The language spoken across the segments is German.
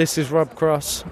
This is Rob Cross,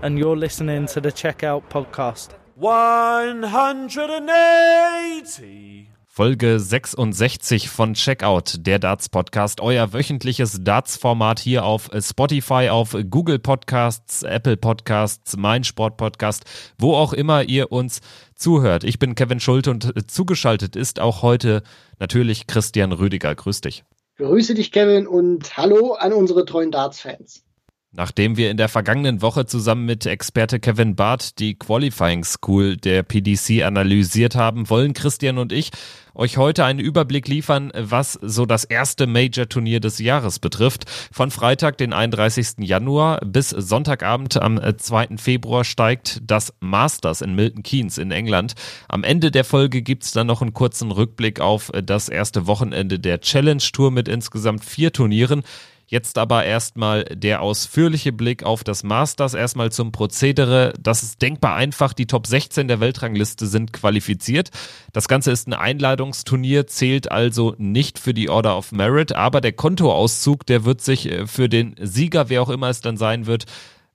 and you're listening to the Checkout Podcast. 180. Folge 66 von Checkout, der Darts Podcast, euer wöchentliches Darts-Format hier auf Spotify, auf Google Podcasts, Apple Podcasts, Mein Sport Podcast, wo auch immer ihr uns zuhört. Ich bin Kevin Schulte und zugeschaltet ist auch heute natürlich Christian Rüdiger. Grüß dich. Grüße dich, Kevin, und hallo an unsere treuen Darts-Fans. Nachdem wir in der vergangenen Woche zusammen mit Experte Kevin Barth die Qualifying School der PDC analysiert haben, wollen Christian und ich euch heute einen Überblick liefern, was so das erste Major-Turnier des Jahres betrifft. Von Freitag, den 31. Januar bis Sonntagabend am 2. Februar steigt das Masters in Milton Keynes in England. Am Ende der Folge gibt's dann noch einen kurzen Rückblick auf das erste Wochenende der Challenge Tour mit insgesamt vier Turnieren. Jetzt aber erstmal der ausführliche Blick auf das Masters. Erstmal zum Prozedere. Das ist denkbar einfach. Die Top 16 der Weltrangliste sind qualifiziert. Das Ganze ist ein Einladungsturnier, zählt also nicht für die Order of Merit, aber der Kontoauszug, der wird sich äh, für den Sieger, wer auch immer es dann sein wird,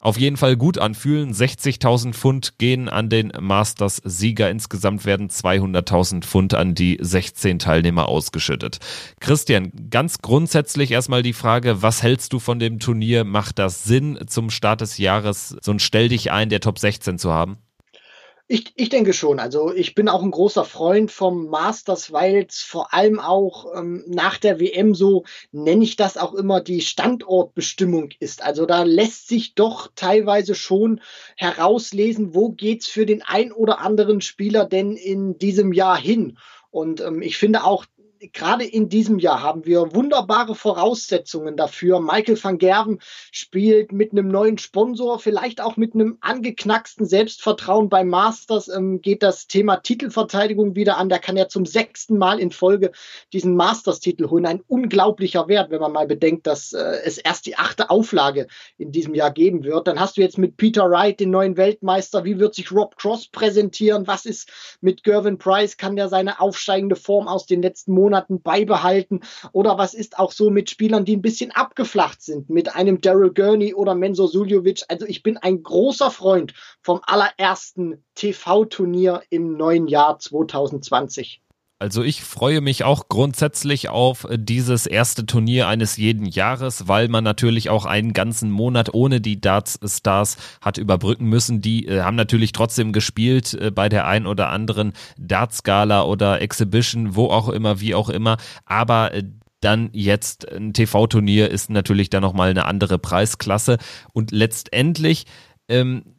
auf jeden Fall gut anfühlen. 60.000 Pfund gehen an den Masters-Sieger. Insgesamt werden 200.000 Pfund an die 16 Teilnehmer ausgeschüttet. Christian, ganz grundsätzlich erstmal die Frage, was hältst du von dem Turnier? Macht das Sinn, zum Start des Jahres so ein Stell dich ein der Top 16 zu haben? Ich, ich denke schon. Also ich bin auch ein großer Freund vom Masters, weil es vor allem auch ähm, nach der WM so, nenne ich das auch immer, die Standortbestimmung ist. Also da lässt sich doch teilweise schon herauslesen, wo geht's für den ein oder anderen Spieler denn in diesem Jahr hin. Und ähm, ich finde auch, gerade in diesem Jahr haben wir wunderbare Voraussetzungen dafür. Michael van Gerven spielt mit einem neuen Sponsor, vielleicht auch mit einem angeknacksten Selbstvertrauen beim Masters, ähm, geht das Thema Titelverteidigung wieder an. Da kann er zum sechsten Mal in Folge diesen Masters-Titel holen. Ein unglaublicher Wert, wenn man mal bedenkt, dass äh, es erst die achte Auflage in diesem Jahr geben wird. Dann hast du jetzt mit Peter Wright den neuen Weltmeister. Wie wird sich Rob Cross präsentieren? Was ist mit Gervin Price? Kann der seine aufsteigende Form aus den letzten Monaten Monaten beibehalten? Oder was ist auch so mit Spielern, die ein bisschen abgeflacht sind, mit einem Daryl Gurney oder Menzo Suljovic? Also ich bin ein großer Freund vom allerersten TV-Turnier im neuen Jahr 2020. Also ich freue mich auch grundsätzlich auf dieses erste Turnier eines jeden Jahres, weil man natürlich auch einen ganzen Monat ohne die Darts-Stars hat überbrücken müssen. Die äh, haben natürlich trotzdem gespielt äh, bei der ein oder anderen Darts-Gala oder Exhibition, wo auch immer, wie auch immer. Aber äh, dann jetzt ein TV-Turnier ist natürlich dann nochmal eine andere Preisklasse. Und letztendlich ähm,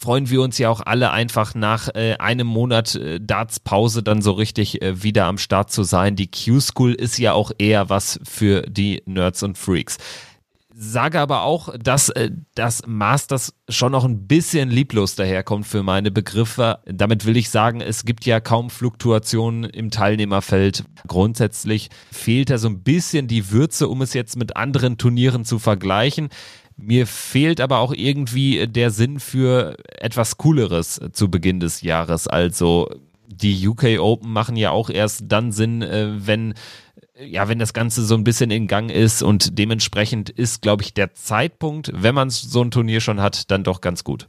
freuen wir uns ja auch alle einfach nach äh, einem Monat äh, Darts-Pause dann so richtig äh, wieder am Start zu sein. Die Q-School ist ja auch eher was für die Nerds und Freaks. Sage aber auch, dass äh, das Masters schon noch ein bisschen lieblos daherkommt für meine Begriffe. Damit will ich sagen, es gibt ja kaum Fluktuationen im Teilnehmerfeld. Grundsätzlich fehlt da so ein bisschen die Würze, um es jetzt mit anderen Turnieren zu vergleichen. Mir fehlt aber auch irgendwie der Sinn für etwas Cooleres zu Beginn des Jahres. Also die UK Open machen ja auch erst dann Sinn, äh, wenn ja, wenn das Ganze so ein bisschen in Gang ist und dementsprechend ist, glaube ich, der Zeitpunkt, wenn man so ein Turnier schon hat, dann doch ganz gut.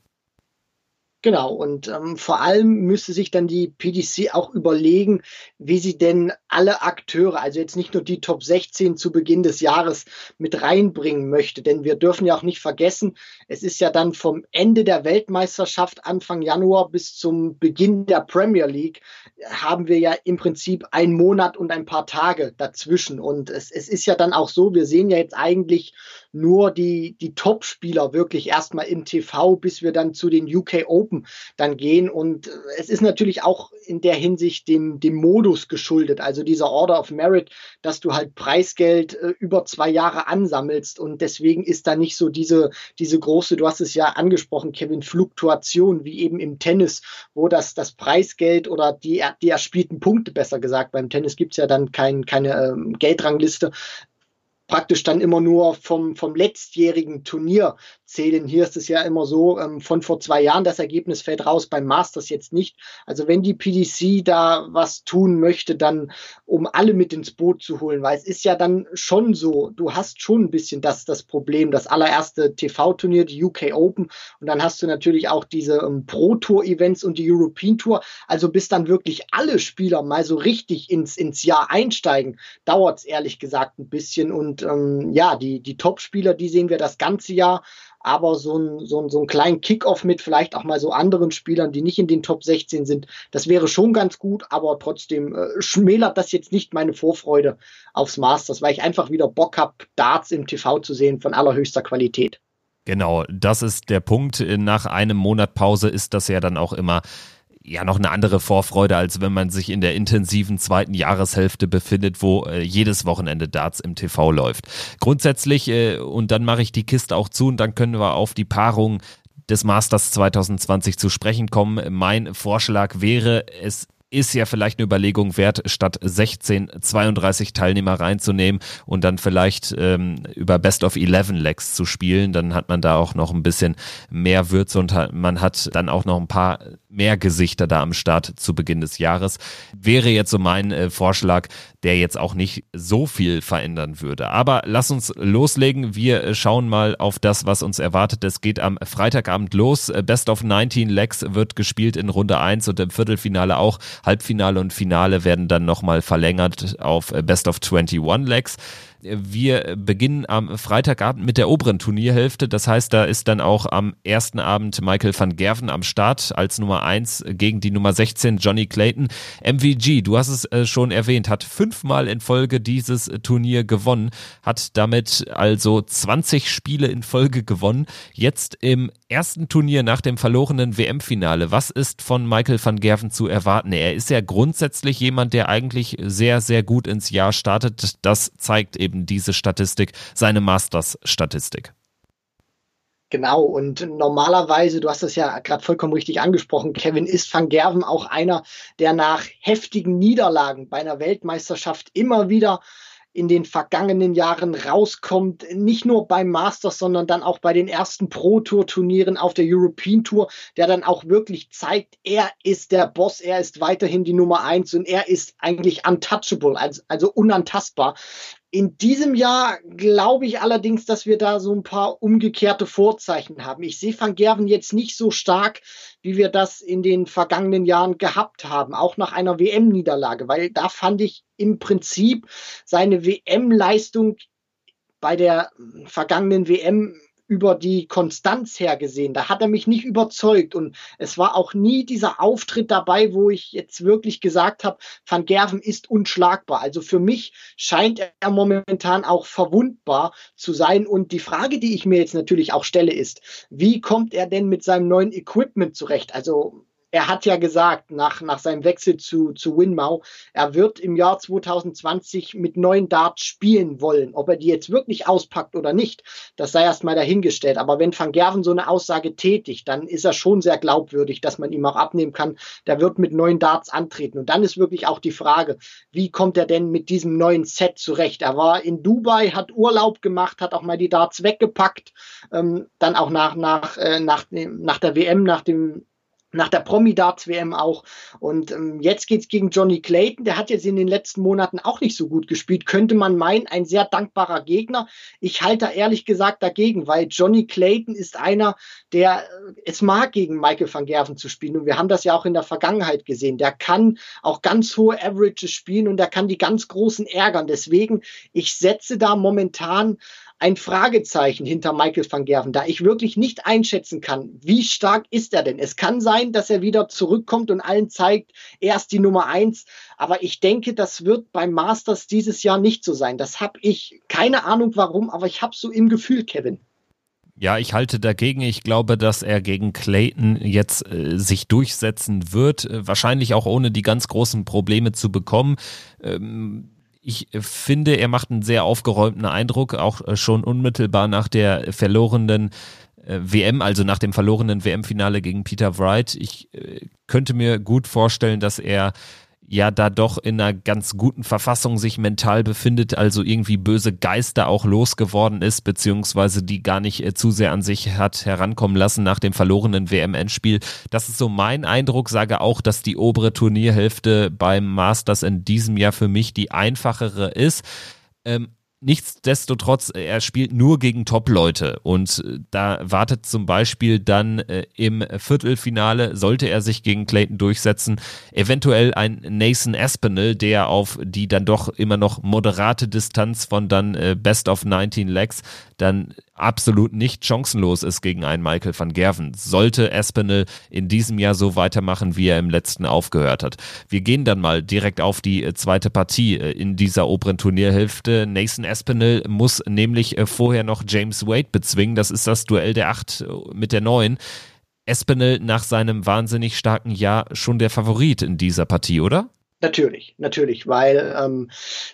Genau, und ähm, vor allem müsste sich dann die PDC auch überlegen, wie sie denn alle Akteure, also jetzt nicht nur die Top 16 zu Beginn des Jahres mit reinbringen möchte. Denn wir dürfen ja auch nicht vergessen, es ist ja dann vom Ende der Weltmeisterschaft Anfang Januar bis zum Beginn der Premier League haben wir ja im Prinzip einen Monat und ein paar Tage dazwischen. Und es, es ist ja dann auch so, wir sehen ja jetzt eigentlich nur die, die Top-Spieler wirklich erstmal im TV, bis wir dann zu den UK Open dann gehen. Und äh, es ist natürlich auch in der Hinsicht dem, dem Modus geschuldet, also dieser Order of Merit, dass du halt Preisgeld äh, über zwei Jahre ansammelst. Und deswegen ist da nicht so diese, diese große, du hast es ja angesprochen, Kevin, Fluktuation, wie eben im Tennis, wo das, das Preisgeld oder die, die erspielten Punkte, besser gesagt, beim Tennis gibt's ja dann kein, keine ähm, Geldrangliste, praktisch dann immer nur vom, vom letztjährigen Turnier zählen. Hier ist es ja immer so, ähm, von vor zwei Jahren, das Ergebnis fällt raus, beim Masters jetzt nicht. Also wenn die PDC da was tun möchte, dann um alle mit ins Boot zu holen, weil es ist ja dann schon so, du hast schon ein bisschen das, das Problem, das allererste TV-Turnier, die UK Open und dann hast du natürlich auch diese ähm, Pro-Tour-Events und die European Tour. Also bis dann wirklich alle Spieler mal so richtig ins, ins Jahr einsteigen, dauert es ehrlich gesagt ein bisschen und ähm, ja, die, die Top-Spieler, die sehen wir das ganze Jahr aber so ein, so ein, so ein kleinen Kickoff mit vielleicht auch mal so anderen Spielern, die nicht in den Top 16 sind, das wäre schon ganz gut, aber trotzdem äh, schmälert das jetzt nicht meine Vorfreude aufs Masters, weil ich einfach wieder Bock habe, Darts im TV zu sehen von allerhöchster Qualität. Genau, das ist der Punkt. Nach einem Monat Pause ist das ja dann auch immer ja noch eine andere Vorfreude, als wenn man sich in der intensiven zweiten Jahreshälfte befindet, wo äh, jedes Wochenende Darts im TV läuft. Grundsätzlich, äh, und dann mache ich die Kiste auch zu und dann können wir auf die Paarung des Masters 2020 zu sprechen kommen. Mein Vorschlag wäre, es ist ja vielleicht eine Überlegung wert, statt 16 32 Teilnehmer reinzunehmen und dann vielleicht ähm, über Best of 11 Legs zu spielen. Dann hat man da auch noch ein bisschen mehr Würze und man hat dann auch noch ein paar mehr Gesichter da am Start zu Beginn des Jahres. Wäre jetzt so mein äh, Vorschlag, der jetzt auch nicht so viel verändern würde. Aber lass uns loslegen. Wir äh, schauen mal auf das, was uns erwartet. Es geht am Freitagabend los. Äh, Best of 19 Legs wird gespielt in Runde 1 und im Viertelfinale auch. Halbfinale und Finale werden dann nochmal verlängert auf äh, Best of 21 Legs. Wir beginnen am Freitagabend mit der oberen Turnierhälfte. Das heißt, da ist dann auch am ersten Abend Michael van Gerven am Start als Nummer 1 gegen die Nummer 16 Johnny Clayton. MVG, du hast es äh, schon erwähnt, hat fünfmal in Folge dieses Turnier gewonnen, hat damit also 20 Spiele in Folge gewonnen. Jetzt im ersten Turnier nach dem verlorenen WM-Finale. Was ist von Michael van Gerven zu erwarten? Er ist ja grundsätzlich jemand, der eigentlich sehr, sehr gut ins Jahr startet. Das zeigt eben eben diese Statistik, seine Masters-Statistik. Genau, und normalerweise, du hast das ja gerade vollkommen richtig angesprochen, Kevin ist van Gerven auch einer, der nach heftigen Niederlagen bei einer Weltmeisterschaft immer wieder in den vergangenen Jahren rauskommt, nicht nur beim Masters, sondern dann auch bei den ersten Pro-Tour-Turnieren auf der European Tour, der dann auch wirklich zeigt, er ist der Boss, er ist weiterhin die Nummer eins und er ist eigentlich untouchable, also, also unantastbar. In diesem Jahr glaube ich allerdings, dass wir da so ein paar umgekehrte Vorzeichen haben. Ich sehe Van Gerven jetzt nicht so stark, wie wir das in den vergangenen Jahren gehabt haben, auch nach einer WM-Niederlage, weil da fand ich im Prinzip seine WM-Leistung bei der vergangenen WM über die Konstanz her gesehen. Da hat er mich nicht überzeugt und es war auch nie dieser Auftritt dabei, wo ich jetzt wirklich gesagt habe, Van Gerven ist unschlagbar. Also für mich scheint er momentan auch verwundbar zu sein und die Frage, die ich mir jetzt natürlich auch stelle, ist, wie kommt er denn mit seinem neuen Equipment zurecht? Also er hat ja gesagt, nach, nach seinem Wechsel zu, zu Winmau, er wird im Jahr 2020 mit neuen Darts spielen wollen. Ob er die jetzt wirklich auspackt oder nicht, das sei erstmal dahingestellt. Aber wenn Van Gerven so eine Aussage tätigt, dann ist er schon sehr glaubwürdig, dass man ihm auch abnehmen kann, der wird mit neuen Darts antreten. Und dann ist wirklich auch die Frage, wie kommt er denn mit diesem neuen Set zurecht? Er war in Dubai, hat Urlaub gemacht, hat auch mal die Darts weggepackt, ähm, dann auch nach, nach, äh, nach, nach der WM, nach dem nach der Promi-Darts-WM auch. Und ähm, jetzt geht's gegen Johnny Clayton. Der hat jetzt in den letzten Monaten auch nicht so gut gespielt. Könnte man meinen, ein sehr dankbarer Gegner. Ich halte ehrlich gesagt dagegen, weil Johnny Clayton ist einer, der äh, es mag, gegen Michael van Gerven zu spielen. Und wir haben das ja auch in der Vergangenheit gesehen. Der kann auch ganz hohe Averages spielen und der kann die ganz Großen ärgern. Deswegen, ich setze da momentan ein Fragezeichen hinter Michael van Gerven, da ich wirklich nicht einschätzen kann, wie stark ist er denn. Es kann sein, dass er wieder zurückkommt und allen zeigt, er ist die Nummer eins. Aber ich denke, das wird beim Masters dieses Jahr nicht so sein. Das habe ich keine Ahnung warum, aber ich habe so im Gefühl, Kevin. Ja, ich halte dagegen. Ich glaube, dass er gegen Clayton jetzt äh, sich durchsetzen wird. Äh, wahrscheinlich auch ohne die ganz großen Probleme zu bekommen. Ähm, ich äh, finde, er macht einen sehr aufgeräumten Eindruck, auch äh, schon unmittelbar nach der verlorenen äh, WM, also nach dem verlorenen WM-Finale gegen Peter Wright. Ich könnte mir gut vorstellen, dass er ja da doch in einer ganz guten Verfassung sich mental befindet, also irgendwie böse Geister auch losgeworden ist, beziehungsweise die gar nicht äh, zu sehr an sich hat herankommen lassen nach dem verlorenen WM-Endspiel. Das ist so mein Eindruck, sage auch, dass die obere Turnierhälfte beim Masters in diesem Jahr für mich die einfachere ist. Ähm, Nichtsdestotrotz, äh, er spielt nur gegen Top-Leute. Und äh, da wartet zum Beispiel dann äh, im Viertelfinale, sollte er sich gegen Clayton durchsetzen, eventuell ein Nathan Aspinall, der auf die dann doch immer noch moderate Distanz von dann äh, Best of 19 Legs dann absolut nicht chancenlos ist gegen einen Michael van Gerven. Sollte Espinel in diesem Jahr so weitermachen, wie er im letzten aufgehört hat. Wir gehen dann mal direkt auf die äh, zweite Partie äh, in dieser oberen Turnierhälfte. Nathan Espinel muss nämlich äh, vorher noch James Wade bezwingen. Das ist das Duell der acht mit der neun. Espinel nach seinem wahnsinnig starken Jahr schon der Favorit in dieser Partie, oder? Natürlich, natürlich, weil ähm,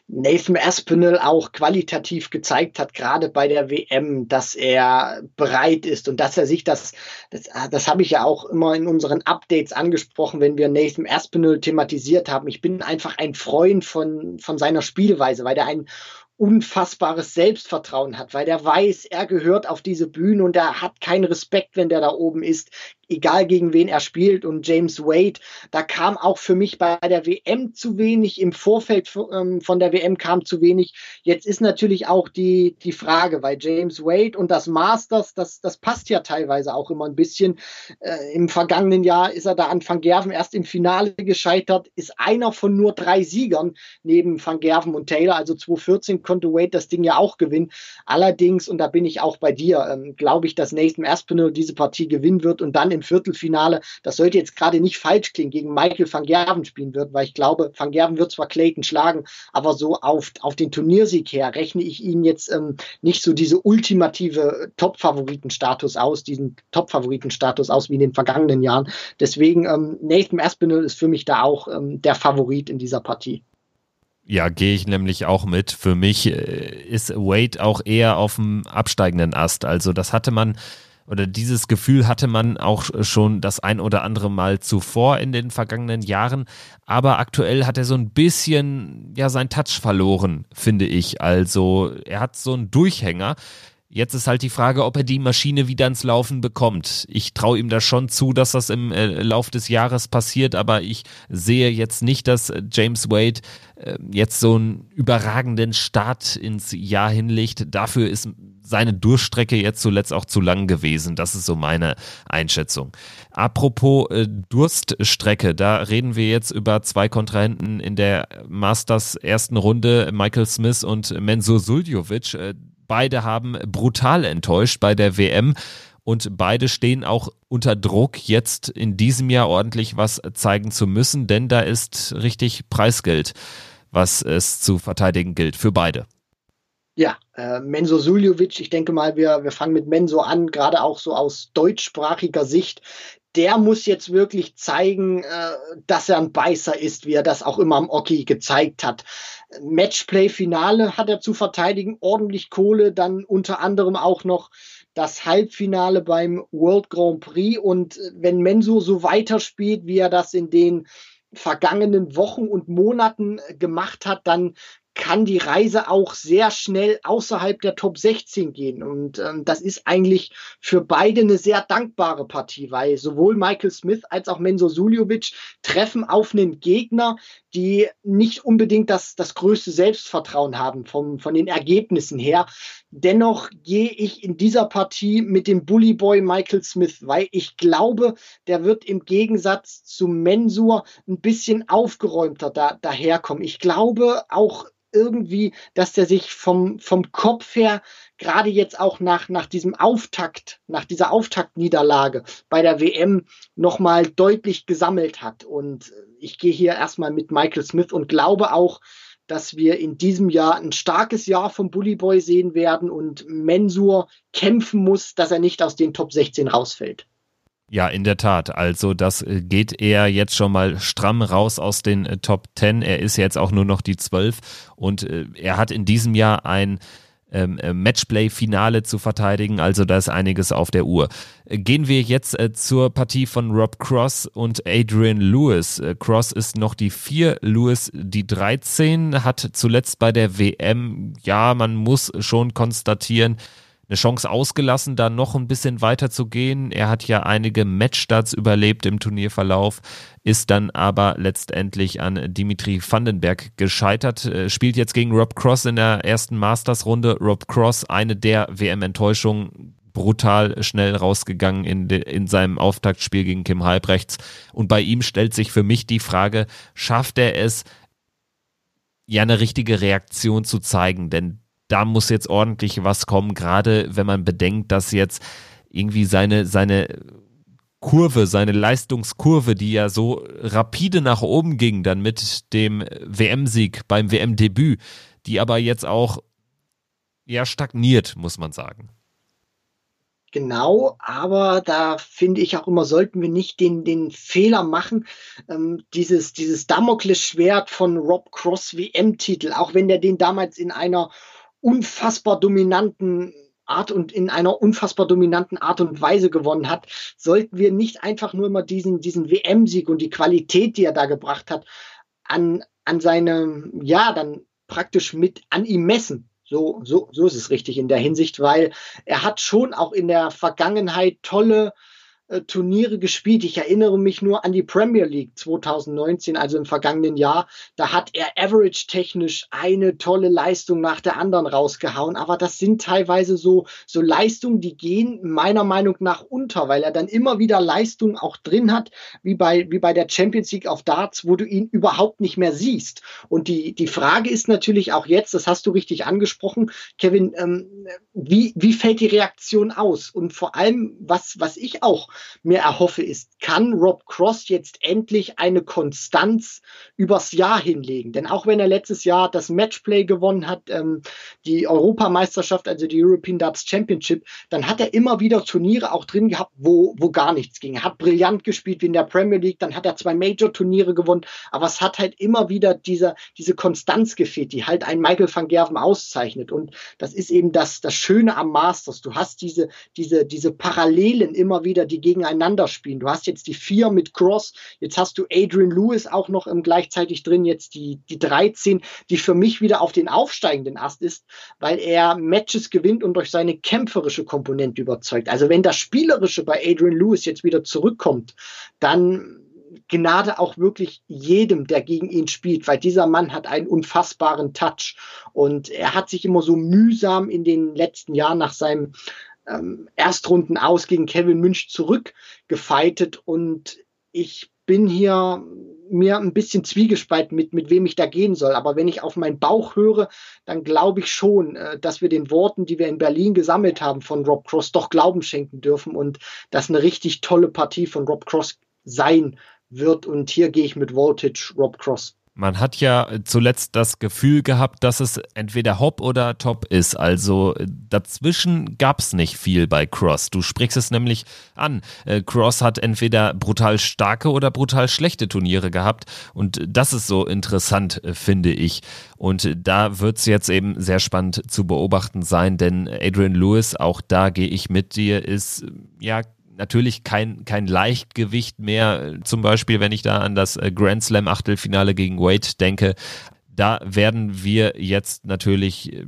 Nathan Aspinall auch qualitativ gezeigt hat, gerade bei der WM, dass er bereit ist und dass er sich das, das, das habe ich ja auch immer in unseren Updates angesprochen, wenn wir Nathan Aspinall thematisiert haben. Ich bin einfach ein Freund von, von seiner Spielweise, weil der ein unfassbares Selbstvertrauen hat, weil der weiß, er gehört auf diese Bühne und er hat keinen Respekt, wenn der da oben ist, egal gegen wen er spielt. Und James Wade, da kam auch für mich bei der WM zu wenig, im Vorfeld ähm, von der WM kam zu wenig. Jetzt ist natürlich auch die, die Frage, weil James Wade und das Masters, das, das passt ja teilweise auch immer ein bisschen. Äh, Im vergangenen Jahr ist er da an Van Gerven erst im Finale gescheitert, ist einer von nur drei Siegern neben Van Gerven und Taylor, also 2014 konnte Wade das Ding ja auch gewinnen. Allerdings, und da bin ich auch bei dir, ähm, glaube ich, dass Nathan Aspinall diese Partie gewinnen wird und dann im Viertelfinale, das sollte jetzt gerade nicht falsch klingen, gegen Michael van Gerven spielen wird, weil ich glaube, van Gerven wird zwar Clayton schlagen, aber so auf, auf den Turniersieg her rechne ich ihn jetzt ähm, nicht so diese ultimative Top-Favoritenstatus aus, diesen Top-Favoritenstatus aus wie in den vergangenen Jahren. Deswegen, ähm, Nathan Aspinall ist für mich da auch ähm, der Favorit in dieser Partie. Ja, gehe ich nämlich auch mit. Für mich äh, ist Wade auch eher auf dem absteigenden Ast. Also das hatte man oder dieses Gefühl hatte man auch schon das ein oder andere Mal zuvor in den vergangenen Jahren. Aber aktuell hat er so ein bisschen, ja, sein Touch verloren, finde ich. Also er hat so einen Durchhänger. Jetzt ist halt die Frage, ob er die Maschine wieder ins Laufen bekommt. Ich traue ihm da schon zu, dass das im äh, Lauf des Jahres passiert, aber ich sehe jetzt nicht, dass äh, James Wade äh, jetzt so einen überragenden Start ins Jahr hinlegt. Dafür ist seine Durchstrecke jetzt zuletzt auch zu lang gewesen. Das ist so meine Einschätzung. Apropos äh, Durststrecke, da reden wir jetzt über zwei Kontrahenten in der Masters ersten Runde, Michael Smith und Mensur Suljovic. Äh, Beide haben brutal enttäuscht bei der WM und beide stehen auch unter Druck, jetzt in diesem Jahr ordentlich was zeigen zu müssen, denn da ist richtig Preisgeld, was es zu verteidigen gilt für beide. Ja, äh, Menzo Suljovic, ich denke mal, wir, wir fangen mit Menzo an, gerade auch so aus deutschsprachiger Sicht. Der muss jetzt wirklich zeigen, äh, dass er ein Beißer ist, wie er das auch immer am Oki gezeigt hat. Matchplay-Finale hat er zu verteidigen, ordentlich Kohle, dann unter anderem auch noch das Halbfinale beim World Grand Prix. Und wenn Menso so weiterspielt, wie er das in den vergangenen Wochen und Monaten gemacht hat, dann kann die Reise auch sehr schnell außerhalb der Top 16 gehen. Und ähm, das ist eigentlich für beide eine sehr dankbare Partie, weil sowohl Michael Smith als auch Menzo Suljovic treffen auf einen Gegner, die nicht unbedingt das, das größte Selbstvertrauen haben vom, von den Ergebnissen her. Dennoch gehe ich in dieser Partie mit dem Bully Boy Michael Smith, weil ich glaube, der wird im Gegensatz zu Mensur ein bisschen aufgeräumter da, daherkommen. Ich glaube auch irgendwie, dass der sich vom, vom Kopf her gerade jetzt auch nach, nach diesem Auftakt, nach dieser Auftaktniederlage bei der WM nochmal deutlich gesammelt hat. Und ich gehe hier erstmal mit Michael Smith und glaube auch, dass wir in diesem Jahr ein starkes Jahr vom Bully Boy sehen werden und Mensur kämpfen muss, dass er nicht aus den Top 16 rausfällt. Ja, in der Tat. Also das äh, geht er jetzt schon mal stramm raus aus den äh, Top 10. Er ist jetzt auch nur noch die 12 und äh, er hat in diesem Jahr ein ähm, äh, Matchplay-Finale zu verteidigen. Also da ist einiges auf der Uhr. Gehen wir jetzt zur Partie von Rob Cross und Adrian Lewis. Cross ist noch die 4, Lewis die 13, hat zuletzt bei der WM, ja, man muss schon konstatieren, eine Chance ausgelassen, da noch ein bisschen weiter zu gehen. Er hat ja einige Matchstarts überlebt im Turnierverlauf, ist dann aber letztendlich an Dimitri Vandenberg gescheitert, äh, spielt jetzt gegen Rob Cross in der ersten Masters-Runde. Rob Cross, eine der WM-Enttäuschungen, brutal schnell rausgegangen in, de, in seinem Auftaktspiel gegen Kim Halbrechts. Und bei ihm stellt sich für mich die Frage, schafft er es, ja eine richtige Reaktion zu zeigen? Denn da muss jetzt ordentlich was kommen, gerade wenn man bedenkt, dass jetzt irgendwie seine, seine Kurve, seine Leistungskurve, die ja so rapide nach oben ging, dann mit dem WM-Sieg beim WM-Debüt, die aber jetzt auch ja stagniert, muss man sagen. Genau, aber da finde ich auch immer, sollten wir nicht den, den Fehler machen, ähm, dieses, dieses Damoklesschwert von Rob Cross WM-Titel, auch wenn der den damals in einer unfassbar dominanten Art und in einer unfassbar dominanten Art und Weise gewonnen hat, sollten wir nicht einfach nur immer diesen, diesen WM-Sieg und die Qualität, die er da gebracht hat, an, an seine, ja, dann praktisch mit an ihm messen. So, so, so ist es richtig in der Hinsicht, weil er hat schon auch in der Vergangenheit tolle Turniere gespielt. Ich erinnere mich nur an die Premier League 2019, also im vergangenen Jahr. Da hat er average-technisch eine tolle Leistung nach der anderen rausgehauen. Aber das sind teilweise so, so Leistungen, die gehen meiner Meinung nach unter, weil er dann immer wieder Leistungen auch drin hat, wie bei, wie bei der Champions League auf Darts, wo du ihn überhaupt nicht mehr siehst. Und die, die Frage ist natürlich auch jetzt, das hast du richtig angesprochen, Kevin, ähm, wie, wie fällt die Reaktion aus? Und vor allem, was, was ich auch mir erhoffe, ist, kann Rob Cross jetzt endlich eine Konstanz übers Jahr hinlegen? Denn auch wenn er letztes Jahr das Matchplay gewonnen hat, ähm, die Europameisterschaft, also die European Darts Championship, dann hat er immer wieder Turniere auch drin gehabt, wo, wo gar nichts ging. Er hat brillant gespielt wie in der Premier League, dann hat er zwei Major-Turniere gewonnen, aber es hat halt immer wieder dieser, diese Konstanz gefehlt, die halt ein Michael van Gerven auszeichnet. Und das ist eben das, das Schöne am Masters. Du hast diese, diese, diese Parallelen immer wieder, die gegeneinander spielen. Du hast jetzt die vier mit Cross, jetzt hast du Adrian Lewis auch noch im gleichzeitig drin, jetzt die, die 13, die für mich wieder auf den aufsteigenden Ast ist, weil er Matches gewinnt und durch seine kämpferische Komponente überzeugt. Also wenn das Spielerische bei Adrian Lewis jetzt wieder zurückkommt, dann Gnade auch wirklich jedem, der gegen ihn spielt, weil dieser Mann hat einen unfassbaren Touch und er hat sich immer so mühsam in den letzten Jahren nach seinem ähm, Erstrunden aus gegen Kevin Münch zurückgefeitet und ich bin hier mir ein bisschen zwiegespalten mit, mit wem ich da gehen soll. Aber wenn ich auf meinen Bauch höre, dann glaube ich schon, äh, dass wir den Worten, die wir in Berlin gesammelt haben von Rob Cross, doch Glauben schenken dürfen und dass eine richtig tolle Partie von Rob Cross sein wird. Und hier gehe ich mit Voltage Rob Cross. Man hat ja zuletzt das Gefühl gehabt, dass es entweder Hop oder Top ist. Also dazwischen gab es nicht viel bei Cross. Du sprichst es nämlich an. Äh, Cross hat entweder brutal starke oder brutal schlechte Turniere gehabt. Und das ist so interessant, äh, finde ich. Und da wird es jetzt eben sehr spannend zu beobachten sein, denn Adrian Lewis, auch da gehe ich mit dir, ist ja natürlich kein, kein Leichtgewicht mehr. Zum Beispiel, wenn ich da an das äh, Grand Slam Achtelfinale gegen Wade denke, da werden wir jetzt natürlich äh,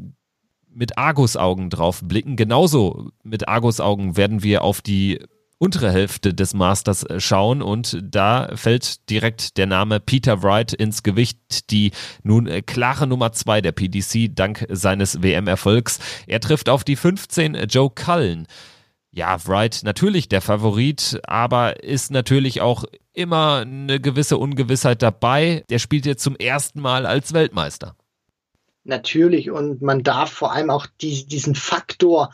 mit Argusaugen drauf blicken. Genauso mit Argusaugen werden wir auf die untere Hälfte des Masters äh, schauen und da fällt direkt der Name Peter Wright ins Gewicht, die nun klare Nummer zwei der PDC dank seines WM-Erfolgs. Er trifft auf die 15 Joe Cullen. Ja, Wright natürlich der Favorit, aber ist natürlich auch immer eine gewisse Ungewissheit dabei. Der spielt jetzt zum ersten Mal als Weltmeister. Natürlich und man darf vor allem auch die, diesen Faktor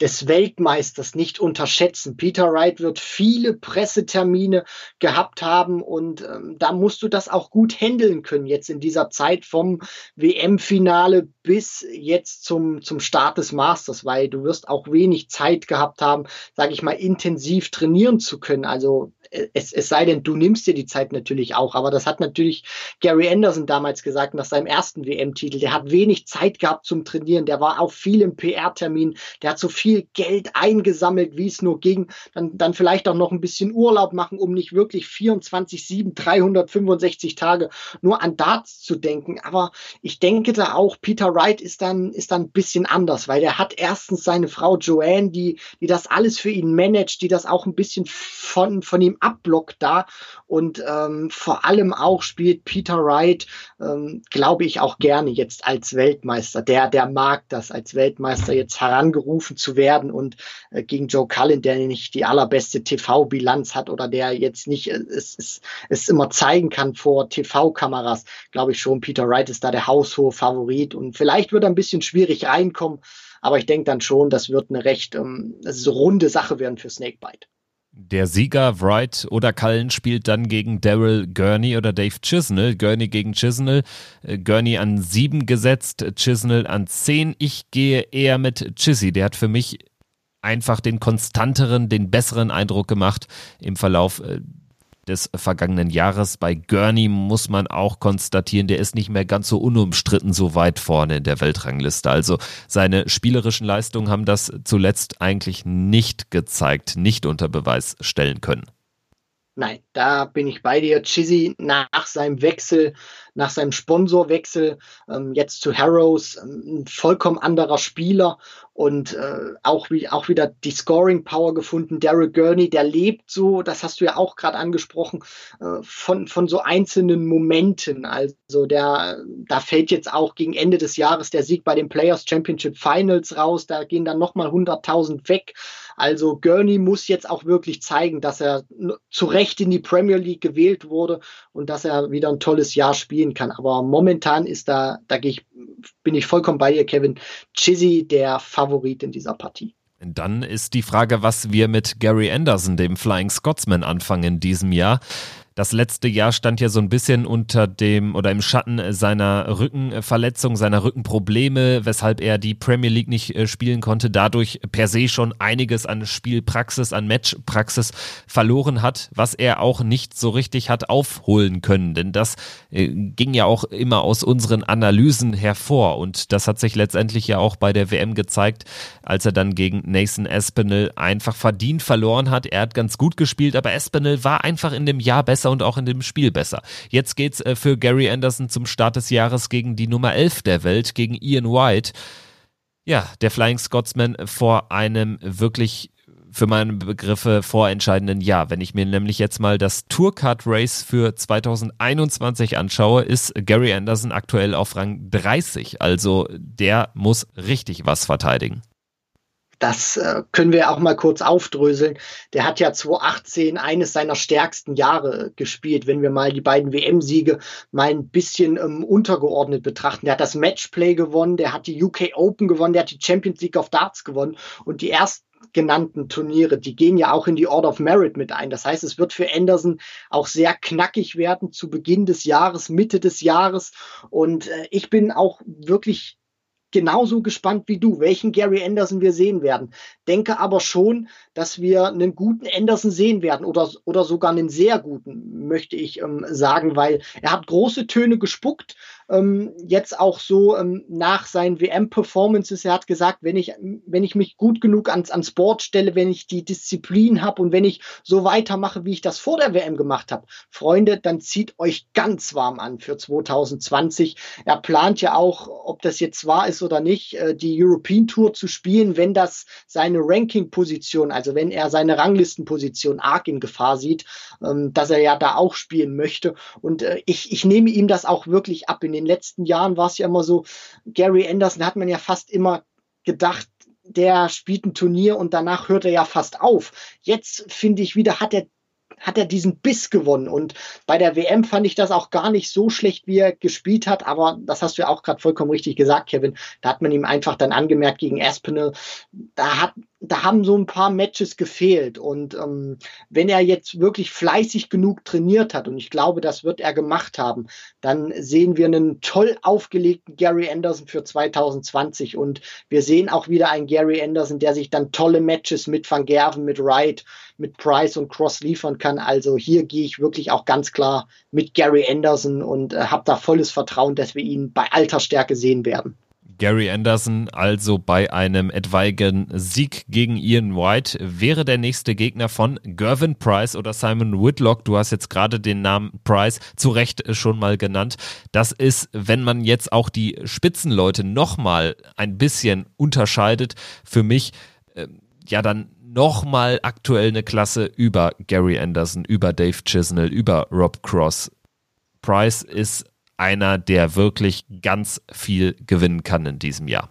des Weltmeisters nicht unterschätzen. Peter Wright wird viele Pressetermine gehabt haben und ähm, da musst du das auch gut handeln können jetzt in dieser Zeit vom WM-Finale bis jetzt zum, zum Start des Masters, weil du wirst auch wenig Zeit gehabt haben, sage ich mal, intensiv trainieren zu können. Also es, es sei denn, du nimmst dir die Zeit natürlich auch. Aber das hat natürlich Gary Anderson damals gesagt nach seinem ersten WM-Titel. Der hat wenig Zeit gehabt zum Trainieren. Der war auf vielen PR-Terminen. Der hat so viel Geld eingesammelt, wie es nur ging. Dann, dann vielleicht auch noch ein bisschen Urlaub machen, um nicht wirklich 24, 7, 365 Tage nur an Darts zu denken. Aber ich denke da auch, Peter Wright ist dann, ist dann ein bisschen anders, weil er hat erstens seine Frau Joanne, die, die das alles für ihn managt, die das auch ein bisschen von, von ihm abblockt da. Und ähm, vor allem auch spielt Peter Wright, ähm, glaube ich, auch gerne jetzt als Weltmeister. Der, der mag das, als Weltmeister jetzt herangerufen zu werden und äh, gegen Joe Cullen, der nicht die allerbeste TV-Bilanz hat oder der jetzt nicht äh, es, es, es immer zeigen kann vor TV-Kameras, glaube ich schon, Peter Wright ist da der haushohe Favorit und vielleicht wird er ein bisschen schwierig reinkommen, aber ich denke dann schon, das wird eine recht ähm, so runde Sache werden für Snakebite. Der Sieger Wright oder Cullen spielt dann gegen Daryl Gurney oder Dave Chisnell. Gurney gegen Chisnell. Äh, Gurney an sieben gesetzt, Chisnell an zehn. Ich gehe eher mit Chizzy. Der hat für mich einfach den konstanteren, den besseren Eindruck gemacht im Verlauf äh, des vergangenen Jahres. Bei Gurney muss man auch konstatieren, der ist nicht mehr ganz so unumstritten so weit vorne in der Weltrangliste. Also seine spielerischen Leistungen haben das zuletzt eigentlich nicht gezeigt, nicht unter Beweis stellen können. Nein, da bin ich bei dir. Chizzy nach seinem Wechsel, nach seinem Sponsorwechsel, ähm, jetzt zu Harrows, ähm, ein vollkommen anderer Spieler und äh, auch, wie, auch wieder die Scoring Power gefunden. Daryl Gurney, der lebt so, das hast du ja auch gerade angesprochen, äh, von, von so einzelnen Momenten. Also der, da fällt jetzt auch gegen Ende des Jahres der Sieg bei den Players Championship Finals raus. Da gehen dann nochmal 100.000 weg. Also Gurney muss jetzt auch wirklich zeigen, dass er zu Recht in die Premier League gewählt wurde und dass er wieder ein tolles Jahr spielen kann. Aber momentan ist da, da ich, bin ich vollkommen bei ihr, Kevin. Chizzy, der Favorit in dieser Partie. Dann ist die Frage, was wir mit Gary Anderson, dem Flying Scotsman, anfangen in diesem Jahr. Das letzte Jahr stand ja so ein bisschen unter dem oder im Schatten seiner Rückenverletzung, seiner Rückenprobleme, weshalb er die Premier League nicht äh, spielen konnte, dadurch per se schon einiges an Spielpraxis, an Matchpraxis verloren hat, was er auch nicht so richtig hat aufholen können. Denn das äh, ging ja auch immer aus unseren Analysen hervor und das hat sich letztendlich ja auch bei der WM gezeigt, als er dann gegen Nathan Espinel einfach verdient verloren hat. Er hat ganz gut gespielt, aber Espinel war einfach in dem Jahr besser besser und auch in dem Spiel besser. Jetzt geht's äh, für Gary Anderson zum Start des Jahres gegen die Nummer 11 der Welt, gegen Ian White. Ja, der Flying Scotsman vor einem wirklich für meine Begriffe vorentscheidenden Jahr. Wenn ich mir nämlich jetzt mal das Tourcard Race für 2021 anschaue, ist Gary Anderson aktuell auf Rang 30. Also der muss richtig was verteidigen. Das äh, können wir auch mal kurz aufdröseln. Der hat ja 2018 eines seiner stärksten Jahre gespielt, wenn wir mal die beiden WM-Siege mal ein bisschen ähm, untergeordnet betrachten. Der hat das Matchplay gewonnen, der hat die UK Open gewonnen, der hat die Champions League of Darts gewonnen und die ersten genannten Turniere, die gehen ja auch in die Order of Merit mit ein. Das heißt, es wird für Anderson auch sehr knackig werden zu Beginn des Jahres, Mitte des Jahres. Und äh, ich bin auch wirklich genauso gespannt wie du, welchen Gary Anderson wir sehen werden. Denke aber schon, dass wir einen guten Anderson sehen werden oder, oder sogar einen sehr guten, möchte ich ähm, sagen, weil er hat große Töne gespuckt, ähm, jetzt auch so ähm, nach seinen WM-Performances. Er hat gesagt, wenn ich, wenn ich mich gut genug ans, ans Board stelle, wenn ich die Disziplin habe und wenn ich so weitermache, wie ich das vor der WM gemacht habe, Freunde, dann zieht euch ganz warm an für 2020. Er plant ja auch, ob das jetzt wahr ist oder nicht, äh, die European Tour zu spielen, wenn das seine Ranking-Position, also wenn er seine Ranglistenposition arg in Gefahr sieht, ähm, dass er ja da auch spielen möchte. Und äh, ich, ich nehme ihm das auch wirklich ab in den den letzten Jahren war es ja immer so, Gary Anderson hat man ja fast immer gedacht, der spielt ein Turnier und danach hört er ja fast auf. Jetzt finde ich wieder, hat er hat er diesen Biss gewonnen. Und bei der WM fand ich das auch gar nicht so schlecht, wie er gespielt hat. Aber das hast du ja auch gerade vollkommen richtig gesagt, Kevin. Da hat man ihm einfach dann angemerkt gegen Aspinall. Da hat, da haben so ein paar Matches gefehlt. Und ähm, wenn er jetzt wirklich fleißig genug trainiert hat, und ich glaube, das wird er gemacht haben, dann sehen wir einen toll aufgelegten Gary Anderson für 2020. Und wir sehen auch wieder einen Gary Anderson, der sich dann tolle Matches mit Van Gerven, mit Wright, mit Price und Cross liefern kann. Also hier gehe ich wirklich auch ganz klar mit Gary Anderson und äh, habe da volles Vertrauen, dass wir ihn bei alter Stärke sehen werden. Gary Anderson also bei einem etwaigen Sieg gegen Ian White wäre der nächste Gegner von Gervin Price oder Simon Whitlock. Du hast jetzt gerade den Namen Price zu Recht schon mal genannt. Das ist, wenn man jetzt auch die Spitzenleute nochmal ein bisschen unterscheidet, für mich äh, ja dann nochmal aktuell eine Klasse über Gary Anderson, über Dave Chisnell, über Rob Cross. Price ist einer, der wirklich ganz viel gewinnen kann in diesem Jahr.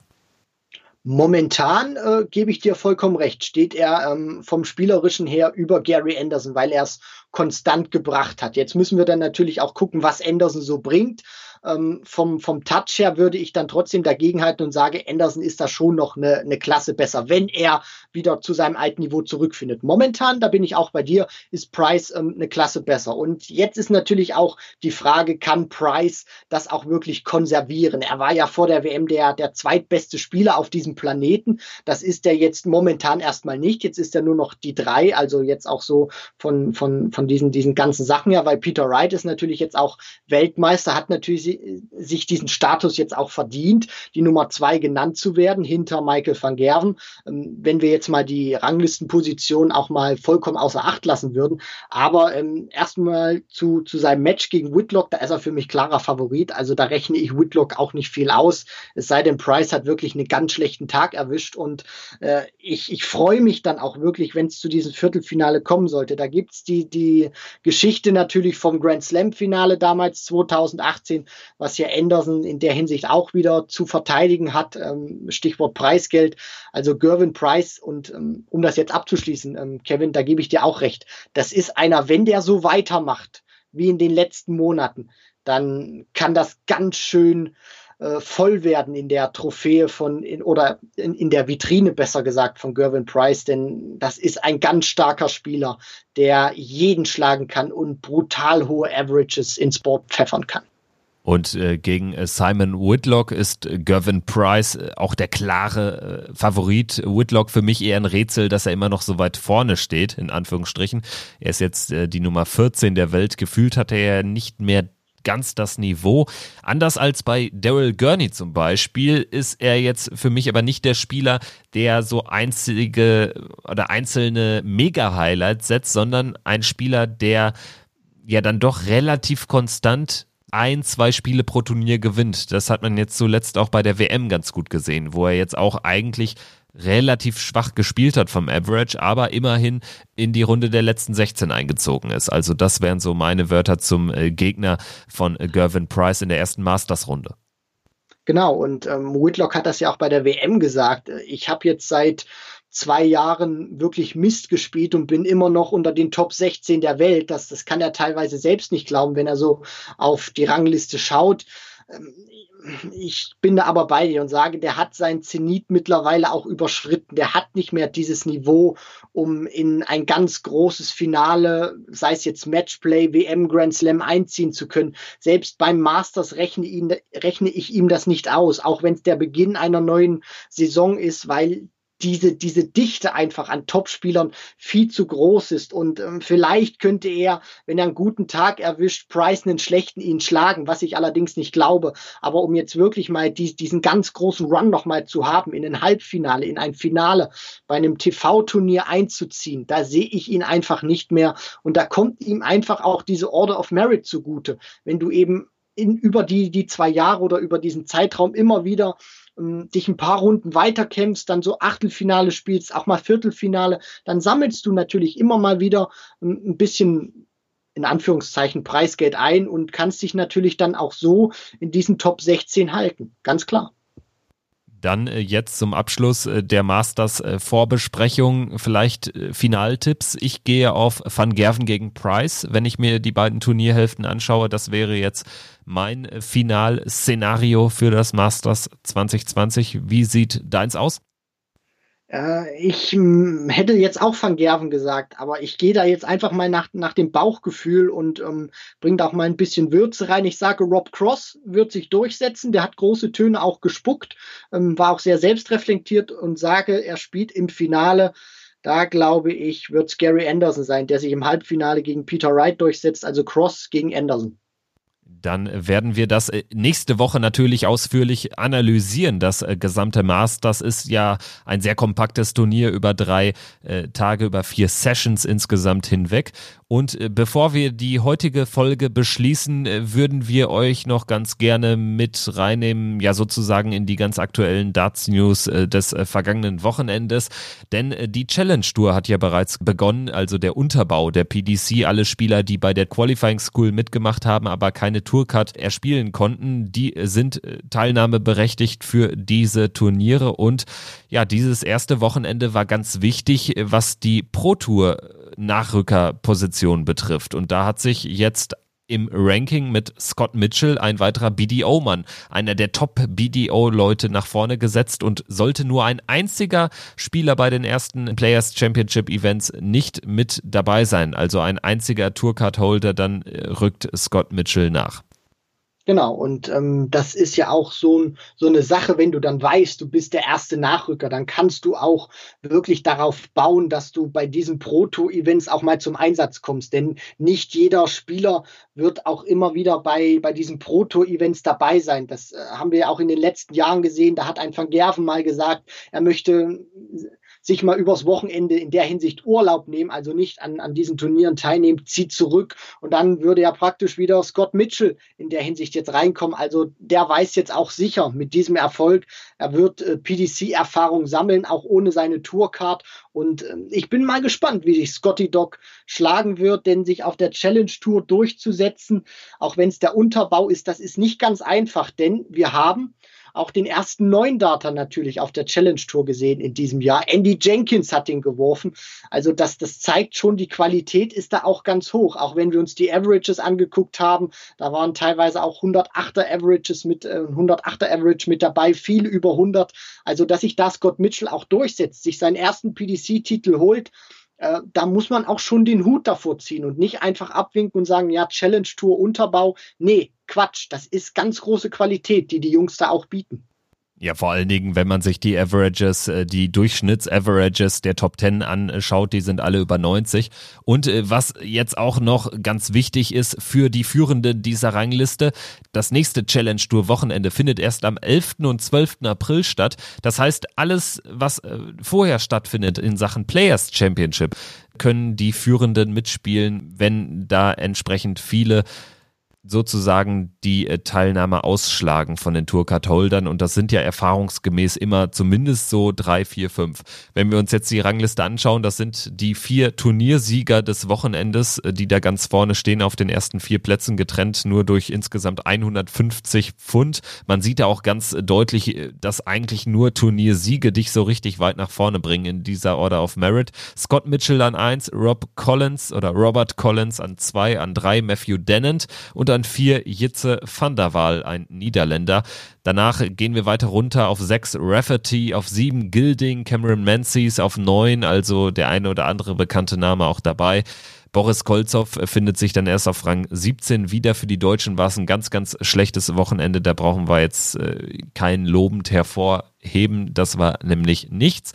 Momentan äh, gebe ich dir vollkommen recht, steht er ähm, vom spielerischen her über Gary Anderson, weil er es konstant gebracht hat. Jetzt müssen wir dann natürlich auch gucken, was Anderson so bringt. Ähm, vom, vom Touch her würde ich dann trotzdem dagegenhalten und sage, Anderson ist da schon noch eine, eine Klasse besser, wenn er wieder zu seinem alten Niveau zurückfindet. Momentan, da bin ich auch bei dir, ist Price ähm, eine Klasse besser. Und jetzt ist natürlich auch die Frage, kann Price das auch wirklich konservieren? Er war ja vor der WM der, der zweitbeste Spieler auf diesem Planeten. Das ist er jetzt momentan erstmal nicht. Jetzt ist er nur noch die drei, also jetzt auch so von, von, von diesen, diesen ganzen Sachen ja, weil Peter Wright ist natürlich jetzt auch Weltmeister, hat natürlich sich diesen Status jetzt auch verdient, die Nummer zwei genannt zu werden hinter Michael van Gerven. Ähm, wenn wir jetzt mal die Ranglistenposition auch mal vollkommen außer Acht lassen würden. Aber ähm, erstmal zu, zu seinem Match gegen Whitlock, da ist er für mich klarer Favorit. Also da rechne ich Whitlock auch nicht viel aus. Es sei denn, Price hat wirklich einen ganz schlechten Tag erwischt. Und äh, ich, ich freue mich dann auch wirklich, wenn es zu diesem Viertelfinale kommen sollte. Da gibt's die, die Geschichte natürlich vom Grand Slam-Finale damals 2018, was ja Anderson in der Hinsicht auch wieder zu verteidigen hat. Ähm, Stichwort Preisgeld. Also Gervin Price und ähm, um das jetzt abzuschließen, ähm, Kevin, da gebe ich dir auch recht. Das ist einer, wenn der so weitermacht wie in den letzten Monaten, dann kann das ganz schön äh, voll werden in der Trophäe von in, oder in, in der Vitrine besser gesagt von Gervin Price, denn das ist ein ganz starker Spieler, der jeden schlagen kann und brutal hohe Averages ins Sport pfeffern kann. Und äh, gegen äh, Simon Whitlock ist äh, Gervin Price äh, auch der klare äh, Favorit. Whitlock für mich eher ein Rätsel, dass er immer noch so weit vorne steht, in Anführungsstrichen. Er ist jetzt äh, die Nummer 14 der Welt. Gefühlt hat er ja nicht mehr ganz das Niveau. Anders als bei Daryl Gurney zum Beispiel ist er jetzt für mich aber nicht der Spieler, der so einzige oder einzelne Mega-Highlights setzt, sondern ein Spieler, der ja dann doch relativ konstant ein, zwei Spiele pro Turnier gewinnt. Das hat man jetzt zuletzt auch bei der WM ganz gut gesehen, wo er jetzt auch eigentlich relativ schwach gespielt hat vom Average, aber immerhin in die Runde der letzten 16 eingezogen ist. Also das wären so meine Wörter zum äh, Gegner von äh, Gervin Price in der ersten Masters-Runde. Genau, und ähm, Whitlock hat das ja auch bei der WM gesagt. Ich habe jetzt seit zwei Jahren wirklich Mist gespielt und bin immer noch unter den Top 16 der Welt. Das, das kann er teilweise selbst nicht glauben, wenn er so auf die Rangliste schaut. Ähm, ich bin da aber bei dir und sage, der hat sein Zenit mittlerweile auch überschritten. Der hat nicht mehr dieses Niveau, um in ein ganz großes Finale, sei es jetzt Matchplay, WM, Grand Slam einziehen zu können. Selbst beim Masters rechne, ihn, rechne ich ihm das nicht aus, auch wenn es der Beginn einer neuen Saison ist, weil diese, diese Dichte einfach an Topspielern viel zu groß ist. Und ähm, vielleicht könnte er, wenn er einen guten Tag erwischt, Price einen schlechten ihn schlagen, was ich allerdings nicht glaube. Aber um jetzt wirklich mal die, diesen ganz großen Run nochmal zu haben, in ein Halbfinale, in ein Finale, bei einem TV-Turnier einzuziehen, da sehe ich ihn einfach nicht mehr. Und da kommt ihm einfach auch diese Order of Merit zugute. Wenn du eben in, über die, die zwei Jahre oder über diesen Zeitraum immer wieder dich ein paar Runden weiterkämpfst, dann so Achtelfinale spielst, auch mal Viertelfinale, dann sammelst du natürlich immer mal wieder ähm, ein bisschen in Anführungszeichen Preisgeld ein und kannst dich natürlich dann auch so in diesen Top 16 halten. Ganz klar. Dann äh, jetzt zum Abschluss äh, der Masters äh, Vorbesprechung vielleicht Finaltipps. Ich gehe auf Van Gerven gegen Price, wenn ich mir die beiden Turnierhälften anschaue. Das wäre jetzt mein Finalszenario für das Masters 2020. Wie sieht deins aus? Äh, ich hm, hätte jetzt auch Van Gerven gesagt, aber ich gehe da jetzt einfach mal nach, nach dem Bauchgefühl und ähm, bringe da auch mal ein bisschen Würze rein. Ich sage, Rob Cross wird sich durchsetzen. Der hat große Töne auch gespuckt, ähm, war auch sehr selbstreflektiert und sage, er spielt im Finale Da glaube ich, wird es Gary Anderson sein, der sich im Halbfinale gegen Peter Wright durchsetzt, also Cross gegen Anderson. Dann werden wir das äh, nächste Woche natürlich ausführlich analysieren. Das äh, gesamte Masters ist ja ein sehr kompaktes Turnier über drei äh, Tage, über vier Sessions insgesamt hinweg. Und bevor wir die heutige Folge beschließen, würden wir euch noch ganz gerne mit reinnehmen, ja sozusagen in die ganz aktuellen Darts-News des vergangenen Wochenendes. Denn die Challenge Tour hat ja bereits begonnen, also der Unterbau der PDC. Alle Spieler, die bei der Qualifying School mitgemacht haben, aber keine Tourcard erspielen konnten, die sind teilnahmeberechtigt für diese Turniere. Und ja, dieses erste Wochenende war ganz wichtig, was die Pro Tour Nachrückerposition betrifft. Und da hat sich jetzt im Ranking mit Scott Mitchell ein weiterer BDO-Mann, einer der Top-BDO-Leute nach vorne gesetzt und sollte nur ein einziger Spieler bei den ersten Players Championship Events nicht mit dabei sein. Also ein einziger Tourcard-Holder, dann äh, rückt Scott Mitchell nach. Genau, und ähm, das ist ja auch so, so eine Sache, wenn du dann weißt, du bist der erste Nachrücker, dann kannst du auch wirklich darauf bauen, dass du bei diesen Proto-Events auch mal zum Einsatz kommst. Denn nicht jeder Spieler wird auch immer wieder bei, bei diesen Proto-Events dabei sein. Das äh, haben wir ja auch in den letzten Jahren gesehen. Da hat ein Van Gerven mal gesagt, er möchte sich mal übers Wochenende in der Hinsicht Urlaub nehmen, also nicht an, an diesen Turnieren teilnehmen, zieht zurück und dann würde ja praktisch wieder Scott Mitchell in der Hinsicht jetzt reinkommen. Also der weiß jetzt auch sicher mit diesem Erfolg, er wird äh, PDC-Erfahrung sammeln, auch ohne seine Tourcard und äh, ich bin mal gespannt, wie sich Scotty Doc schlagen wird, denn sich auf der Challenge Tour durchzusetzen, auch wenn es der Unterbau ist, das ist nicht ganz einfach, denn wir haben auch den ersten neuen Data natürlich auf der Challenge Tour gesehen in diesem Jahr. Andy Jenkins hat ihn geworfen. Also das, das zeigt schon, die Qualität ist da auch ganz hoch. Auch wenn wir uns die Averages angeguckt haben, da waren teilweise auch 108er Averages mit, äh, 108er Average mit dabei, viel über 100. Also, dass sich da Scott Mitchell auch durchsetzt, sich seinen ersten PDC-Titel holt, äh, da muss man auch schon den Hut davor ziehen und nicht einfach abwinken und sagen, ja, Challenge Tour Unterbau. Nee, Quatsch. Das ist ganz große Qualität, die die Jungs da auch bieten. Ja, vor allen Dingen, wenn man sich die Averages, äh, die Durchschnitts-Averages der Top 10 anschaut, die sind alle über 90. Und äh, was jetzt auch noch ganz wichtig ist für die Führenden dieser Rangliste, das nächste Challenge Tour Wochenende findet erst am 11. und 12. April statt. Das heißt, alles, was äh, vorher stattfindet in Sachen Players Championship, können die Führenden mitspielen, wenn da entsprechend viele sozusagen die äh, Teilnahme ausschlagen von den Tourcard-Holdern und das sind ja erfahrungsgemäß immer zumindest so drei, vier, fünf. Wenn wir uns jetzt die Rangliste anschauen, das sind die vier Turniersieger des Wochenendes, äh, die da ganz vorne stehen auf den ersten vier Plätzen, getrennt nur durch insgesamt 150 Pfund. Man sieht da auch ganz deutlich, äh, dass eigentlich nur Turniersiege dich so richtig weit nach vorne bringen in dieser Order of Merit. Scott Mitchell an eins, Rob Collins oder Robert Collins an zwei, an drei Matthew Dennant und und an vier Jitze van der Waal, ein Niederländer. Danach gehen wir weiter runter auf sechs Rafferty, auf sieben Gilding, Cameron Menzies auf neun, also der eine oder andere bekannte Name auch dabei. Boris Kolzow findet sich dann erst auf Rang 17 wieder. Für die Deutschen war es ein ganz, ganz schlechtes Wochenende. Da brauchen wir jetzt äh, kein lobend hervorheben. Das war nämlich nichts.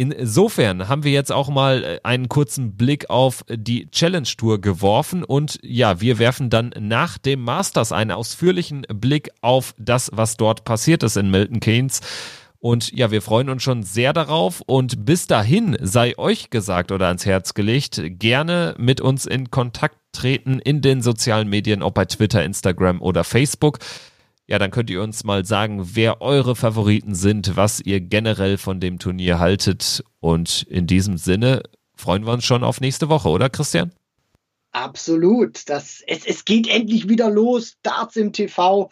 Insofern haben wir jetzt auch mal äh, einen kurzen Blick auf die Challenge Tour geworfen und ja, wir werfen dann nach dem Masters einen ausführlichen Blick auf das, was dort passiert ist in Milton Keynes. Und ja, wir freuen uns schon sehr darauf. Und bis dahin sei euch gesagt oder ans Herz gelegt, gerne mit uns in Kontakt treten in den sozialen Medien, ob bei Twitter, Instagram oder Facebook ja, dann könnt ihr uns mal sagen, wer eure Favoriten sind, was ihr generell von dem Turnier haltet. Und in diesem Sinne freuen wir uns schon auf nächste Woche, oder Christian? Absolut. Das, es, es geht endlich wieder los. Darts im TV.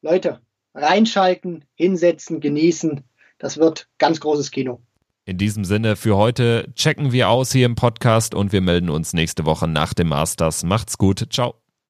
Leute, reinschalten, hinsetzen, genießen. Das wird ganz großes Kino. In diesem Sinne, für heute checken wir aus hier im Podcast und wir melden uns nächste Woche nach dem Masters. Macht's gut. Ciao.